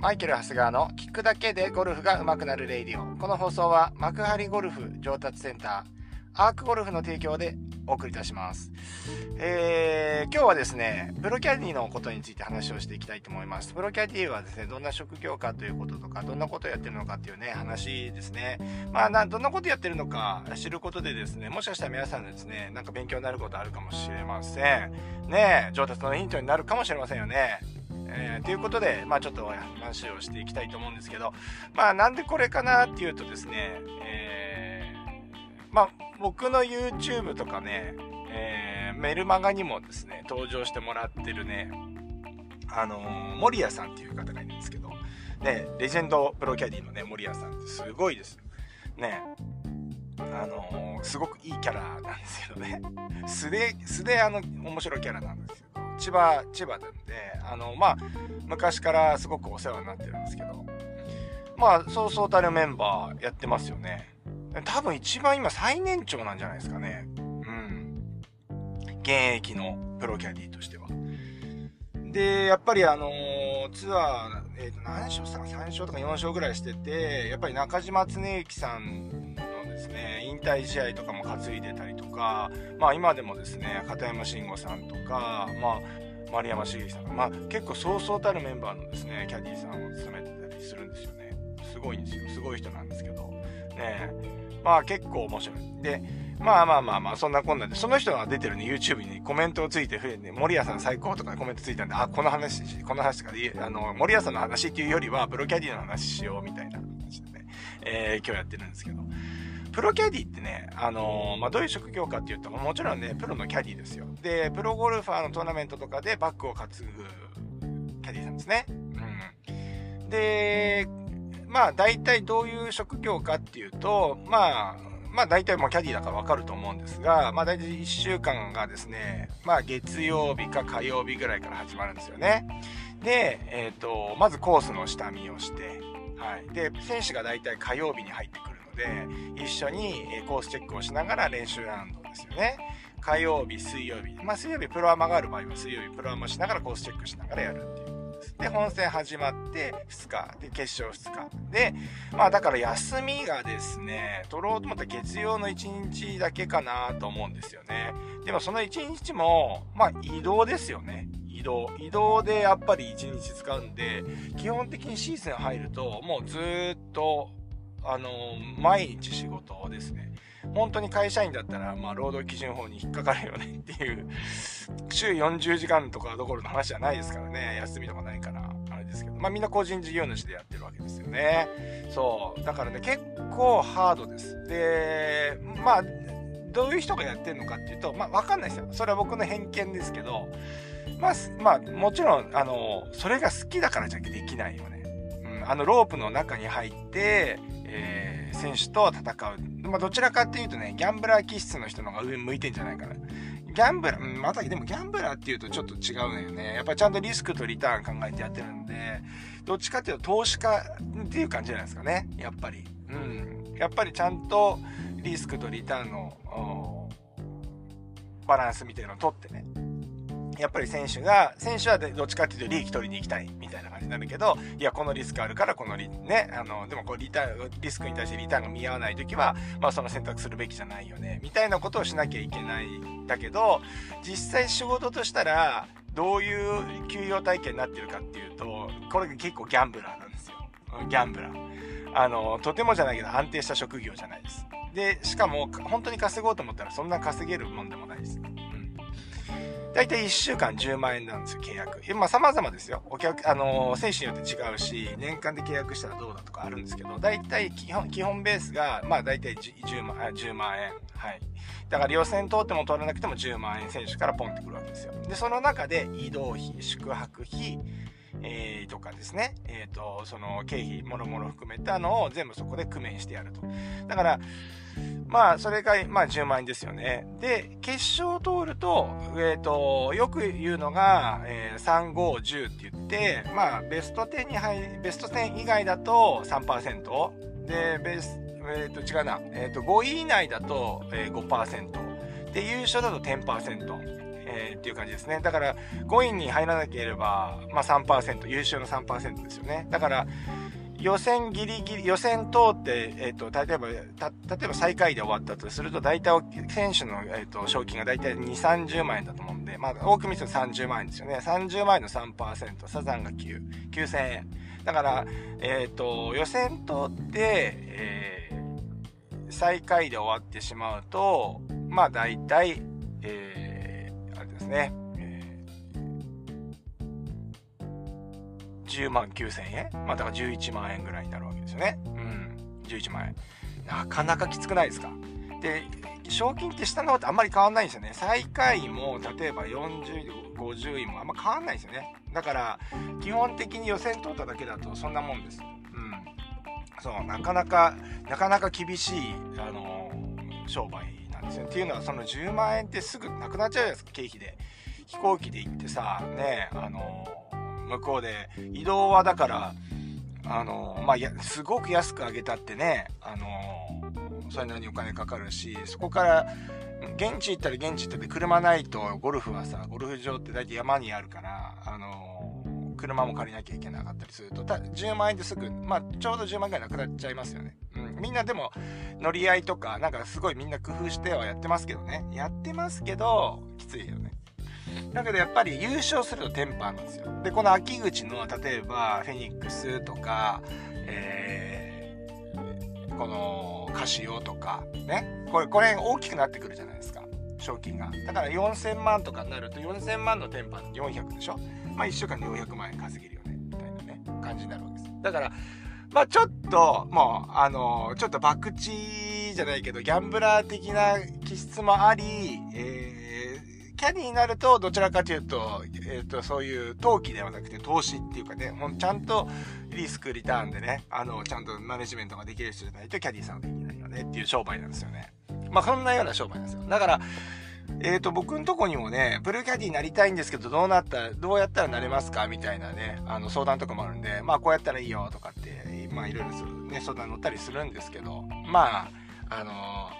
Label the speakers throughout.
Speaker 1: マイケル・ハスガーの聞くだけでゴルフが上手くなる radio。この放送は幕張ゴルフ上達センター、アークゴルフの提供でお送りいたします。えー、今日はですね、プロキャディのことについて話をしていきたいと思います。プロキャディはですね、どんな職業かということとか、どんなことをやってるのかっていうね、話ですね。まあ、などんなことやってるのか知ることでですね、もしかしたら皆さんですね、なんか勉強になることあるかもしれません。ね上達のヒントになるかもしれませんよね。えー、ということで、まあちょっと話をしていきたいと思うんですけど、まあなんでこれかなっていうとですね、えー、まあ僕の YouTube とかね、えー、メルマガにもですね、登場してもらってるね、あのー、森谷さんっていう方がいるんですけど、ね、レジェンドプロキャディのね、森谷さんってすごいです。ね、あのー、すごくいいキャラなんですけどね。素で、素であの、面白いキャラなんですよ。千葉、千葉なんで、あの、まあ、昔からすごくお世話になってるんですけど、まあ、そうそうたるメンバーやってますよね。多分一番今最年長なんじゃないですかね。うん。現役のプロキャディーとしては。で、やっぱりあのー、ツアー、え、ー、と、何勝したか ?3 勝とか4勝ぐらいしてて、やっぱり中島恒之さんですね、引退試合とかも担いでたりとか、まあ今でもですね、片山慎吾さんとか、まあ、丸山茂樹さんまあ結構そうそうたるメンバーのですね、キャディーさんを務めてたりするんですよね。すごいんですよ。すごい人なんですけど。ねまあ結構面白い。で、まあまあまあまあ、そんなこんなで、その人が出てるね、YouTube にコメントをついて、ね、森谷さん最高とかコメントついたんで、あ、この話、この話とか、あの、森谷さんの話っていうよりは、プロキャディの話しようみたいな話でね、えー、今日やってるんですけど、プロキャディってね、あのー、まあ、どういう職業かっていうと、もちろんね、プロのキャディですよ。で、プロゴルファーのトーナメントとかでバッグを担ぐキャディさんですね。うん。で、まあ、大体どういう職業かっていうと、まあ、まあ大体もうキャディだからわかると思うんですが、まあ大体1週間がですね、まあ月曜日か火曜日ぐらいから始まるんですよね。で、えっ、ー、と、まずコースの下見をして、はい。で、選手が大体火曜日に入ってくで、一緒にコースチェックをしながら練習ラウンドですよね。火曜日、水曜日。まあ、水曜日プロアマがある場合は水曜日プロアマしながらコースチェックしながらやるっていうことです。で、本戦始まって2日。で、決勝2日。で、まあだから休みがですね、取ろうと思ったら月曜の1日だけかなと思うんですよね。でもその1日も、まあ移動ですよね。移動。移動でやっぱり1日使うんで、基本的にシーズン入ると、もうずっとあの毎日仕事をですね。本当に会社員だったら、まあ、労働基準法に引っかかるよねっていう、週40時間とかどころの話じゃないですからね。休みとかないから、あれですけど。まあ、みんな個人事業主でやってるわけですよね。そう。だからね、結構ハードです。で、まあ、どういう人がやってるのかっていうと、まあ、わかんないですよ。それは僕の偏見ですけど、まあ、まあ、もちろん、あの、それが好きだからじゃできないよね。あの、ロープの中に入って、えー、選手と戦う。まあ、どちらかっていうとね、ギャンブラー気質の人の方が上向いてんじゃないかな。ギャンブラー、またでもギャンブラーっていうとちょっと違うのよね。やっぱりちゃんとリスクとリターン考えてやってるんで、どっちかっていうと投資家っていう感じじゃないですかね。やっぱり。うん。やっぱりちゃんとリスクとリターンのバランスみたいなのを取ってね。やっぱり選手が、選手はどっちかっていうと利益取りに行きたいみたいな感じになるけど、いや、このリスクあるからこのリ、ね、あの、でもこうリターン、リスクに対してリターンが見合わない時は、まあその選択するべきじゃないよね、みたいなことをしなきゃいけないんだけど、実際仕事としたら、どういう給与体系になってるかっていうと、これが結構ギャンブラーなんですよ。ギャンブラー。あの、とてもじゃないけど安定した職業じゃないです。で、しかも本当に稼ごうと思ったらそんな稼げるもんでもないです。大体1週間10万円なんですよ、契約。まあ様々ですよ。お客、あのー、選手によって違うし、年間で契約したらどうだとかあるんですけど、大体基本、基本ベースが、まあ大体 10, 万、10万円。はい。だから予選通っても通らなくても10万円選手からポンってくるわけですよ。で、その中で移動費、宿泊費、えー、とかですね、え、ー、と、その経費、もろもろ含めたのを全部そこで工面してやると。だから、まあ、それが、まあ、10万円ですよね。で、決勝を通ると、え、ー、と、よく言うのが、えー、3、5、10って言って、まあ、ベスト10に入、ベスト10以外だと3%。で、ベスえっ、ー、と、違うな。えっ、ー、と、5位以内だと、えー、5%。で、優勝だと10%。えー、っていう感じですね。だから、5位に入らなければ、まあ3%、優勝の3%ですよね。だから、予選ギリギリ、予選通って、えっ、ー、と、例えば、例えば最下位で終わったとすると、大体、選手の、えっ、ー、と、賞金が大体2、30万円だと思うんで、まあ、多く見せると30万円ですよね。30万円の3%、サザンが9、9000円。だから、えっ、ー、と、予選通って、えー、最下位で終わってしまうと、まあ、大体、えー、あれですね、10万9000円？まあだから11万円ぐらいになるわけですよね。うん。11万円。なかなかきつくないですか？で、賞金って下の方ってあんまり変わんないんですよね。最下位も、例えば40位、50位もあんま変わんないですよね。だから、基本的に予選通っただけだとそんなもんです。うん。そう、なかなか、なかなか厳しい、あのー、商売なんですよ。っていうのは、その10万円ってすぐなくなっちゃうじゃないですか、経費で。飛行機で行ってさ、ね、あの向こうで移動はだからあのまあやすごく安く上げたってねあのそれなりにお金かかるしそこから現地行ったら現地行ったで車ないとゴルフはさゴルフ場って大体山にあるからあの車も借りなきゃいけなかったりすると10万円ですぐまあちょうど10万ぐらいなくなっちゃいますよね、みんなでも乗り合いとかなんかすごいみんな工夫してはやってますけどねやってますけどきついよねだけどやっぱり優勝するとテンパなんですよ。で、この秋口の、例えば、フェニックスとか、えー、このカシオとか、ね。これ、これ大きくなってくるじゃないですか。賞金が。だから4000万とかになると、4000万のテンパ400でしょまあ1週間で400万円稼げるよね。みたいなね、感じになるわけです。だから、まあちょっと、もう、あのちょっと博打じゃないけど、ギャンブラー的な気質もあり、えーキャディになると、どちらかというと、えっ、ー、と、そういう投機ではなくて投資っていうかね、ほんちゃんとリスクリターンでね、あの、ちゃんとマネジメントができる人じゃないとキャディさんはできないよねっていう商売なんですよね。まあ、そんなような商売なんですよ。だから、えっ、ー、と、僕んとこにもね、ブルーキャディになりたいんですけど、どうなったら、どうやったらなれますかみたいなね、あの、相談とかもあるんで、まあ、こうやったらいいよとかって、まあ、いろいろね、相談乗ったりするんですけど、まあ、あの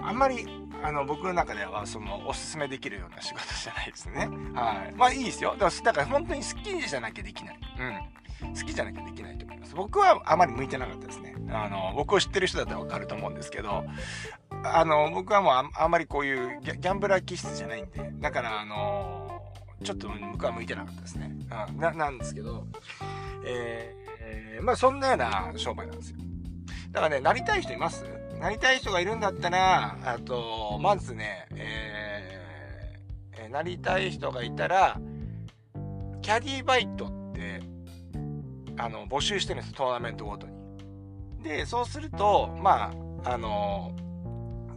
Speaker 1: ー、あんまりあの、僕の中では、その、おすすめできるような仕事じゃないですね。はい。まあいいですよ。だから、だから本当に好きじゃなきゃできない。うん。好きじゃなきゃできないと思います。僕はあまり向いてなかったですね。あの、僕を知ってる人だったらわかると思うんですけど、あの、僕はもうああんまりこういうギャンブラー気質じゃないんで、だから、あの、ちょっと僕は向いてなかったですね。うん、な、なんですけど、えー、えー、まあそんなような商売なんですよ。だからね、なりたい人います？なりたい人がいるんだったら、あと、まずね、えー、えなりたい人がいたら、キャディバイトって、あの、募集してるんです、トーナメントごとに。で、そうすると、まあ、あの、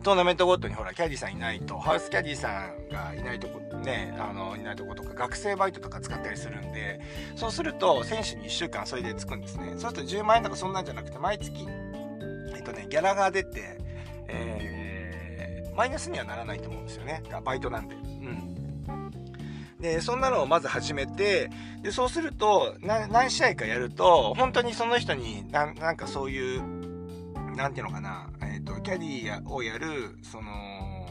Speaker 1: トーナメントごとにほら、キャディさんいないと、ハウスキャディさんがいないとこ、ね、あの、いないとことか、学生バイトとか使ったりするんで、そうすると、選手に1週間それでつくんですね。そうすると10万円とかそんなんじゃなくて、毎月えっとね、ギャラが出て、えー、マイナスにはならないと思うんですよね。バイトなんで。うん。で、そんなのをまず始めて、で、そうすると、何試合かやると、本当にその人にな、なんかそういう、なんていうのかな、と、キャディをやる、その、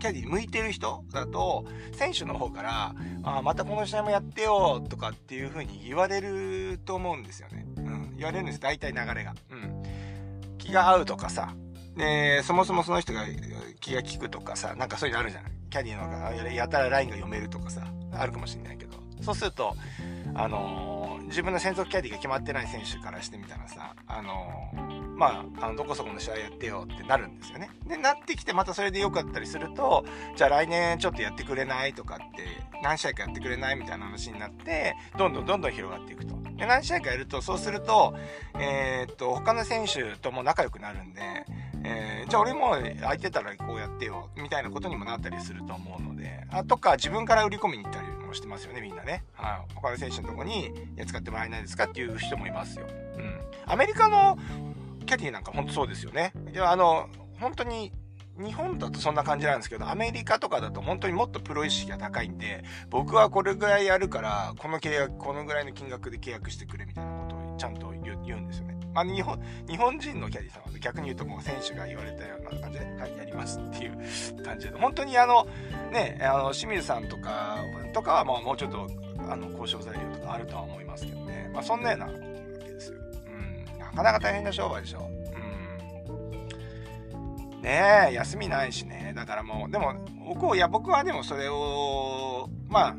Speaker 1: キャディ向いてる人だと、選手の方から、あまたこの試合もやってよとかっていう風に言われると思うんですよね。うん。言われるんです。大体流れが。うん。気が合うとかさ、で、そもそもその人が気が利くとかさ、なんかそういうのあるじゃない。キャディの方がやたらラインが読めるとかさ、あるかもしれないけど、そうすると、あのー、自分の専属キャディが決まってない選手からしてみたらさ、あのー、まあ、あの、どこそこの試合やってよってなるんですよね。で、なってきてまたそれで良かったりすると、じゃあ来年ちょっとやってくれないとかって、何試合かやってくれないみたいな話になって、どんどんどんどん広がっていくと。で、何試合かやると、そうすると、えー、っと、他の選手とも仲良くなるんで、えー、じゃあ俺も空いてたらこうやってよ、みたいなことにもなったりすると思うので、あとか自分から売り込みに行ったりもしてますよね、みんなね。はい。他の選手のとこに、いや、使ってもらえないですかっていう人もいますよ。うん。アメリカのキャディーなんかほんとそうですよね。いや、あの、本当に日本だとそんな感じなんですけど、アメリカとかだと本当にもっとプロ意識が高いんで、僕はこれぐらいやるから、この契約、このぐらいの金額で契約してくれみたいなことをちゃんとまあ、日本、日本人のキャディーさんは逆に言うともう選手が言われたような感じで、はい、やりますっていう感じで、本当にあの、ね、あの、清水さんとか、とかはまあもうちょっと、あの、交渉材料とかあるとは思いますけどね。まあそんなようなわけですよ。うん、なかなか大変な商売でしょ。うん。ねえ、休みないしね。だからもう、でも、僕いや、僕はでもそれを、まあ、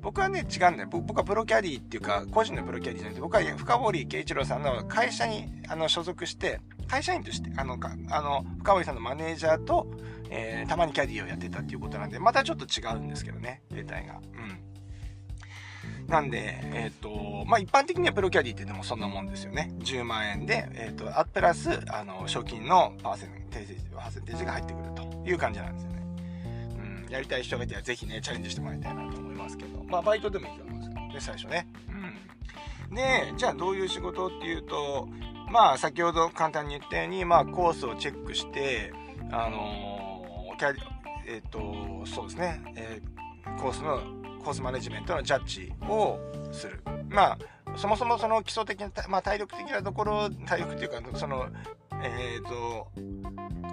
Speaker 1: 僕はね、違うんだよ。僕はプロキャディっていうか、個人のプロキャディじゃなくて、僕は深堀圭一郎さんの会社にあの所属して、会社員として、あの、かあの深堀さんのマネージャーと、えー、たまにキャディーをやってたっていうことなんで、またちょっと違うんですけどね、データが。うん。なんで、えっ、ー、と、まあ、一般的にはプロキャディってでもそんなもんですよね。10万円で、えっ、ー、と、あプラス、あの、賞金のパーセンテージ、パーセンテージが入ってくるという感じなんですよね。うん、やりたい人がいたらぜひね、チャレンジしてもらいたいなと思いますけど、まあ、バイトでもいいと思うんですけどね、最初ね。うん。で、じゃあどういう仕事っていうと、まあ、先ほど簡単に言ったように、まあ、コースをチェックして、あのー、キャリ、えっ、ー、と、そうですね、えー、コースの、コースマネジメントのジャッジをする。まあ、そもそもその基礎的な、まあ、体力的なところ、体力っていうか、その、えっ、と、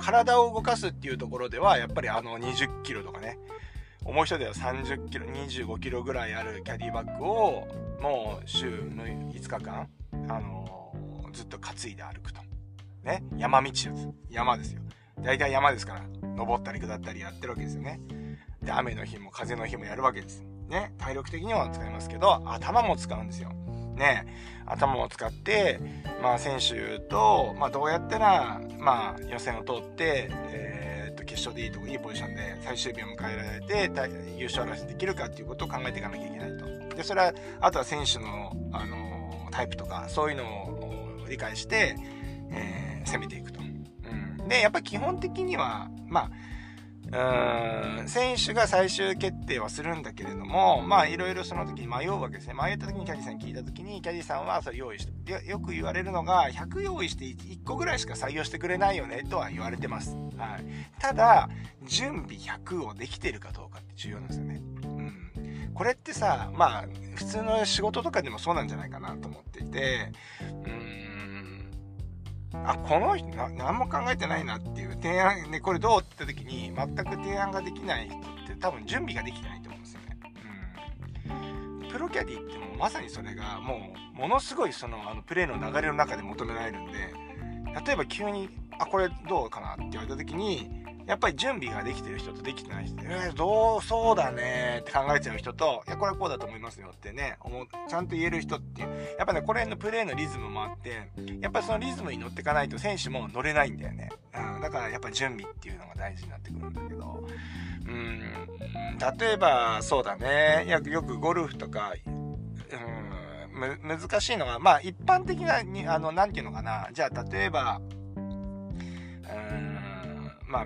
Speaker 1: 体を動かすっていうところでは、やっぱりあの20キロとかね、重い人では30キロ、25キロぐらいあるキャディバッグを、もう週の5日間、あのずっと担いで歩くと。ね。山道です。山ですよ。大体山ですから、登ったり下ったりやってるわけですよね。で、雨の日も風の日もやるわけです。ね。体力的には使いますけど、頭も使うんですよ。ね。頭を使って、まあ選手と、まあどうやったら、まあ予選を通って、えー、っと、決勝でいいとこ、いいポジションで最終日を迎えられて、優勝争いできるかっていうことを考えていかなきゃいけないと。で、それは、あとは選手の、あの、タイプとか、そういうのを理解して、えー、攻めていくと。うん、で、やっぱ基本的には、まあ、うん、選手が最終決定はするんだけれども、まあいろいろその時に迷うわけですね。迷った時にキャディさん聞いた時に、キャディさんはそれ用意して、よく言われるのが、100用意して1個ぐらいしか採用してくれないよね、とは言われてます。はい。ただ、準備100をできてるかどうかって重要なんですよね。これってさ、まあ、普通の仕事とかでもそうなんじゃないかなと思っていて、うん、あ、この人な、何も考えてないなっていう提案、ね、これどうって言った時に、全く提案ができない人って多分準備ができてないと思うんですよね。うん。プロキャディってもうまさにそれが、もう、ものすごいその、あの、プレーの流れの中で求められるんで、例えば急に、あ、これどうかなって言われた時に、やっぱり準備ができてる人とできてない人えー、どう、そうだねって考えちゃう人と、いや、これはこうだと思いますよってね、思う、ちゃんと言える人っていう、やっぱね、これのプレーのリズムもあって、やっぱりそのリズムに乗っていかないと選手も乗れないんだよね。うん、だからやっぱ準備っていうのが大事になってくるんだけど、うん、例えば、そうだね、よくよくゴルフとか、うん、難しいのは、まあ一般的なに、あの、なんていうのかな、じゃあ例えば、うん、まあ、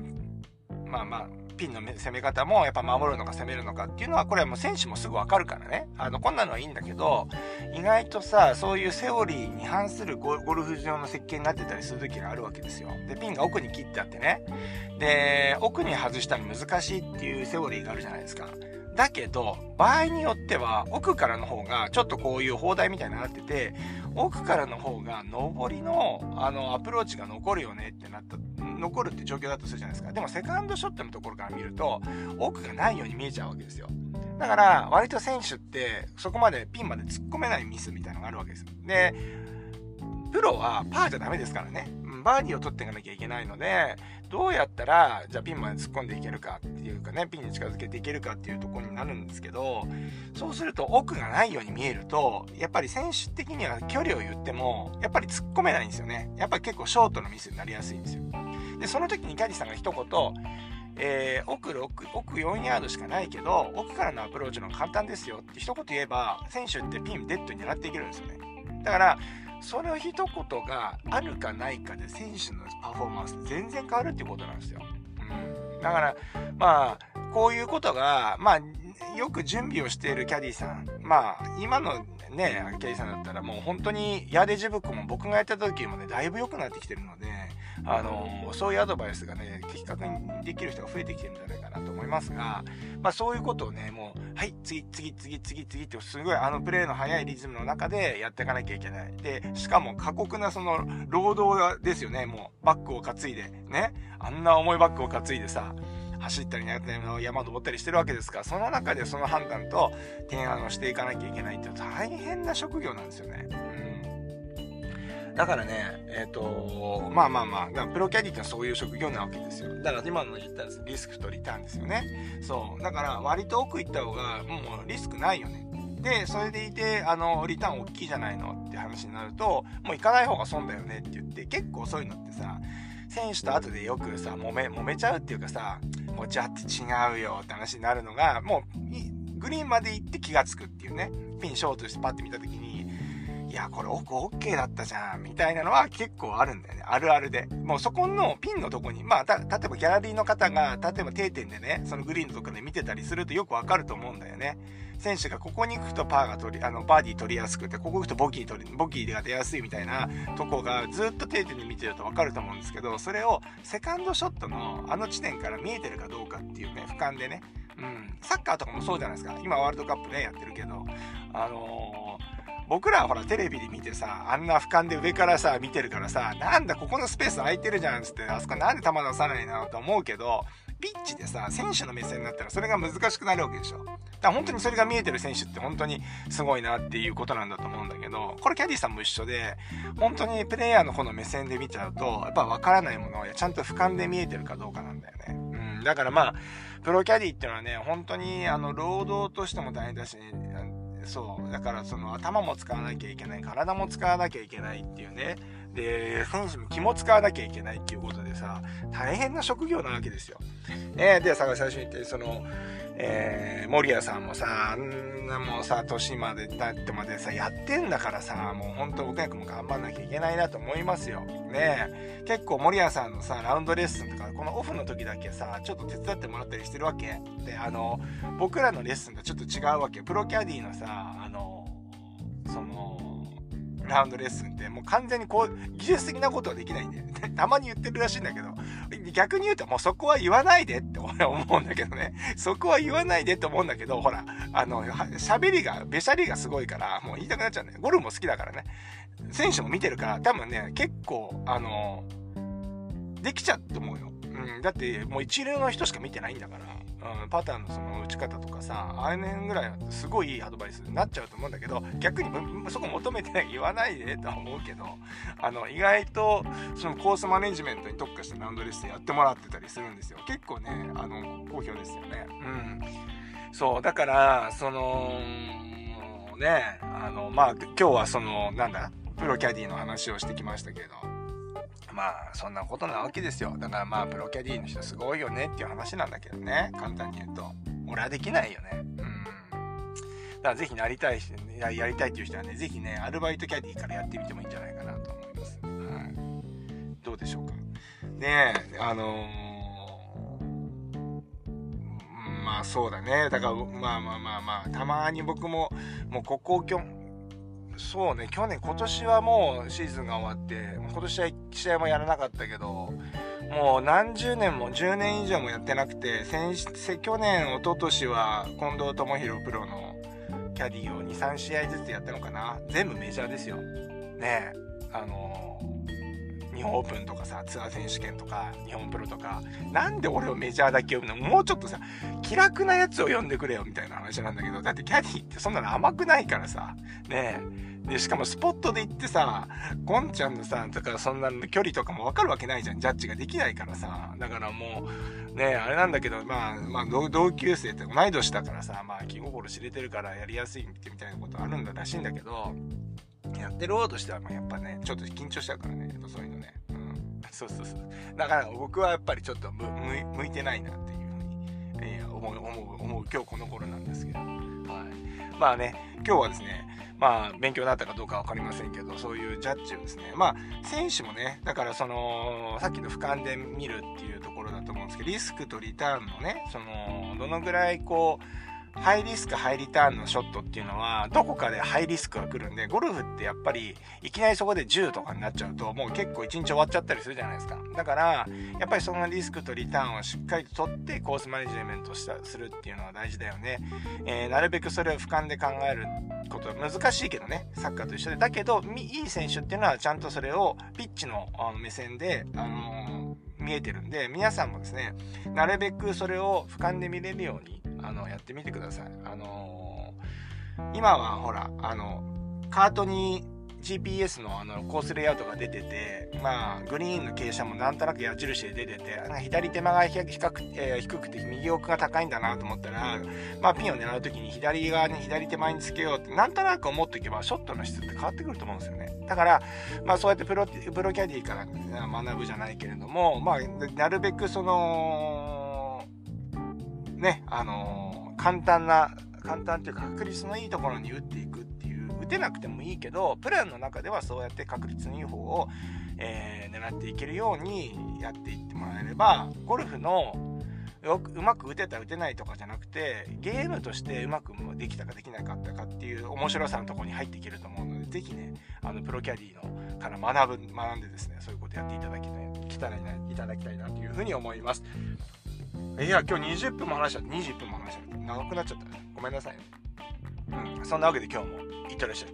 Speaker 1: まあまあ、ピンの攻め方もやっぱ守るのか攻めるのかっていうのはこれはもう選手もすぐ分かるからね。あの、こんなのはいいんだけど、意外とさ、そういうセオリーに反するゴルフ場の設計になってたりする時があるわけですよ。で、ピンが奥に切ってあってね。で、奥に外したら難しいっていうセオリーがあるじゃないですか。だけど、場合によっては、奥からの方が、ちょっとこういう砲台みたいになってて、奥からの方が、上りの、あの、アプローチが残るよねってなった、残るって状況だとするじゃないですか。でも、セカンドショットのところから見ると、奥がないように見えちゃうわけですよ。だから、割と選手って、そこまでピンまで突っ込めないミスみたいなのがあるわけですよ。で、プロはパーじゃダメですからね。バーディーを取っていかなきゃいけないので、どうやったら、じゃあピンまで突っ込んでいけるかっていうかね、ピンに近づけていけるかっていうところになるんですけど、そうすると奥がないように見えると、やっぱり選手的には距離を言っても、やっぱり突っ込めないんですよね。やっぱり結構ショートのミスになりやすいんですよ。で、その時にキャディさんが一言、えー、奥6、奥4ヤードしかないけど、奥からのアプローチの簡単ですよって一言言えば、選手ってピンデッドに狙っていけるんですよね。だから、その一言があるかないかで選手のパフォーマンス全然変わるっていうことなんですよ。うん。だから、まあ、こういうことが、まあ、よく準備をしているキャディさん。まあ、今のね、キャディさんだったらもう本当にヤーデジブックも僕がやった時もね、だいぶ良くなってきてるので、あのそういうアドバイスがね、的確にできる人が増えてきてるんじゃないかなと思いますが、まあそういうことをね、もう、はい、次、次、次、次、次ってすごいあのプレーの速いリズムの中でやっていかなきゃいけない。で、しかも過酷なその労働ですよね、もうバッグを担いで、ね。あんな重いバッグを担いでさ、走ったり山登ったりしてるわけですからその中でその判断と提案をしていかなきゃいけないって大変な職業なんですよね。だからね、えっ、ー、と、まあまあまあ、プロキャディってそういう職業なわけですよ。だから今の言ったらリスクとリターンですよね。そう。だから割と奥行った方がもうリスクないよね。で、それでいて、あの、リターン大きいじゃないのって話になると、もう行かない方が損だよねって言って、結構そういうのってさ、選手と後でよくさ、揉め、揉めちゃうっていうかさ、こっちあって違うよって話になるのが、もう、グリーンまで行って気がつくっていうね、ピンショートしてパッて見た時に、いや、これ奥 OK だったじゃん、みたいなのは結構あるんだよね。あるあるで。もうそこのピンのとこに、まあ、例えばギャラリーの方が、例えば定点でね、そのグリーンのとこで見てたりするとよくわかると思うんだよね。選手がここに行くとパーが取り、あの、バーディー取りやすくて、ここ行くとボギー取り、ボギーが出やすいみたいなとこがずっと定点で見てるとわかると思うんですけど、それをセカンドショットのあの地点から見えてるかどうかっていうね、俯瞰でね、うん、サッカーとかもそうじゃないですか。今ワールドカップね、やってるけど、あのー僕らはほらテレビで見てさ、あんな俯瞰で上からさ、見てるからさ、なんだここのスペース空いてるじゃんっつって、あそこなんで球出さないのと思うけど、ピッチでさ、選手の目線になったらそれが難しくなるわけでしょ。だから本当にそれが見えてる選手って本当にすごいなっていうことなんだと思うんだけど、これキャディさんも一緒で、本当にプレイヤーの方の目線で見ちゃうと、やっぱ分からないものをちゃんと俯瞰で見えてるかどうかなんだよね。うん、だからまあ、プロキャディっていうのはね、本当にあの、労働としても大変だし、そう。だからその頭も使わなきゃいけない、体も使わなきゃいけないっていうね。で、選手も気も使わなきゃいけないっていうことでさ、大変な職業なわけですよ。ね、で、さ、最初に言って、その、えー、森谷さんもさ、あんなもうさ、年までなってまでさ、やってんだからさ、もうほんと僕も頑張んなきゃいけないなと思いますよ。ね結構森谷さんのさ、ラウンドレッスンとか、このオフの時だけさ、ちょっと手伝ってもらったりしてるわけ。で、あの、僕らのレッスンとちょっと違うわけ。プロキャディのさ、あ、の、ラウンドレッスンってもう完全にこう技術的なことはできないんで、たまに言ってるらしいんだけど。逆に言うともうそこは言わないでって俺 思うんだけどね。そこは言わないでって思うんだけどほらあの喋りがべしゃりがすごいからもう言いたくなっちゃうんだよ。ゴルフも好きだからね。選手も見てるから多分ね結構あのできちゃうと思うよ、うん、だってもう一流の人しか見てないんだから。うん、パターンのその打ち方とかさああいうぐらいすごいいいアドバイスになっちゃうと思うんだけど逆にそこ求めてない言わないでとは思うけどあの意外とそのコースマネジメントに特化したラウンドレッスンやってもらってたりするんですよ。結構ねあの好評ですよね。うん。そうだからそのねあのまあ今日はそのなんだプロキャディの話をしてきましたけど。まあそんなことなわけですよ。だからまあプロキャディーの人すごいよねっていう話なんだけどね。簡単に言うと。俺はできないよね。うん。だからぜひなりたいしややりたいっていう人はねぜひねアルバイトキャディーからやってみてもいいんじゃないかなと思います、はい、どうでしょうか。ねえあのー、まあそうだね。だからまあまあまあまあたまに僕ももうここきょそうね、去年、今年はもうシーズンが終わって、今年は試合もやらなかったけど、もう何十年も、10年以上もやってなくて、先去年、一昨年は近藤智弘プロのキャディーを2、3試合ずつやったのかな。全部メジャーですよ。ねあの日本オープンとかさ、ツアー選手権とか、日本プロとか、なんで俺をメジャーだけ読むの？もうちょっとさ、気楽なやつを読んでくれよみたいな話なんだけど、だってキャディーってそんなの甘くないからさ、ねえ。で、しかもスポットで行ってさ、ゴンちゃんのさ、だかそんな距離とかもわかるわけないじゃん。ジャッジができないからさ。だからもう、ね、あれなんだけど、まあ、まあ、同級生って同い年だからさ、まあ、気心知れてるからやりやすいってみたいなことあるんだらしいんだけど、やってる方としては、やっぱね、ちょっと緊張しちゃうからね、そういうのね。うん。そうそうそう。だから僕はやっぱりちょっと向いてないなっていうふうに、えー、思う、思う、思う今日この頃なんですけど。はい。まあね、今日はですね、まあ、勉強になったかどうか分かりませんけど、そういうジャッジをですね、まあ、選手もね、だからその、さっきの俯瞰で見るっていうところだと思うんですけど、リスクとリターンのね、その、どのぐらいこう、ハイリスク、ハイリターンのショットっていうのは、どこかでハイリスクが来るんで、ゴルフってやっぱり、いきなりそこで10とかになっちゃうと、もう結構1日終わっちゃったりするじゃないですか。だから、やっぱりそのリスクとリターンをしっかりと取って、コースマネジメントしたするっていうのは大事だよね。えー、なるべくそれを俯瞰で考えることは難しいけどね、サッカーと一緒で。だけど、いい選手っていうのはちゃんとそれをピッチの目線で、あのー、見えてるんで、皆さんもですね、なるべくそれを俯瞰で見れるように、あの、やってみてください。あのー、今はほら、あの、カートに GPS のあのコースレイアウトが出てて、まあ、グリーンの傾斜もなんとなく矢印で出てて、左手間が比較、えー、低くて右奥が高いんだなと思ったら、まあ、ピンを狙う時に左側に左手前につけようって、なんとなく思っておけば、ショットの質って変わってくると思うんですよね。だから、まあ、そうやってプロ、プロキャディーから学ぶじゃないけれども、まあ、なるべくその、ね、あのー、簡単な、簡単っていうか確率のいいところに打っていくっていう、打てなくてもいいけど、プランの中ではそうやって確率のいい方を、えー、狙っていけるようにやっていってもらえれば、ゴルフのよくうまく打てた打てないとかじゃなくてゲームとしてうまくできたかできなかったかっていう面白さのところに入っていけると思うので是非ねあのプロキャディのから学ぶ学んでですねそういうことやっていただきたいいただきたいなというふうに思います。いや、今日20分も話しちゃった。20分も話しちゃった。長くなっちゃった。ごめんなさい。うん。そんなわけで今日もいってらっしゃい。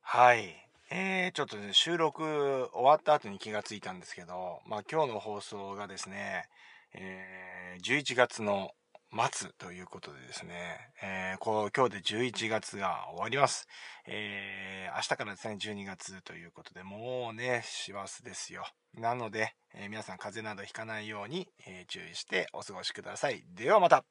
Speaker 1: はい。えー、ちょっとね、収録終わった後に気がついたんですけど、まあ今日の放送がですね、えー、11月の待つということでですね、えー、こう今日で11月が終わります。えー、明日からですね、12月ということで、もうね、師走ですよ。なので、えー、皆さん風邪などひかないように、え注意してお過ごしください。ではまた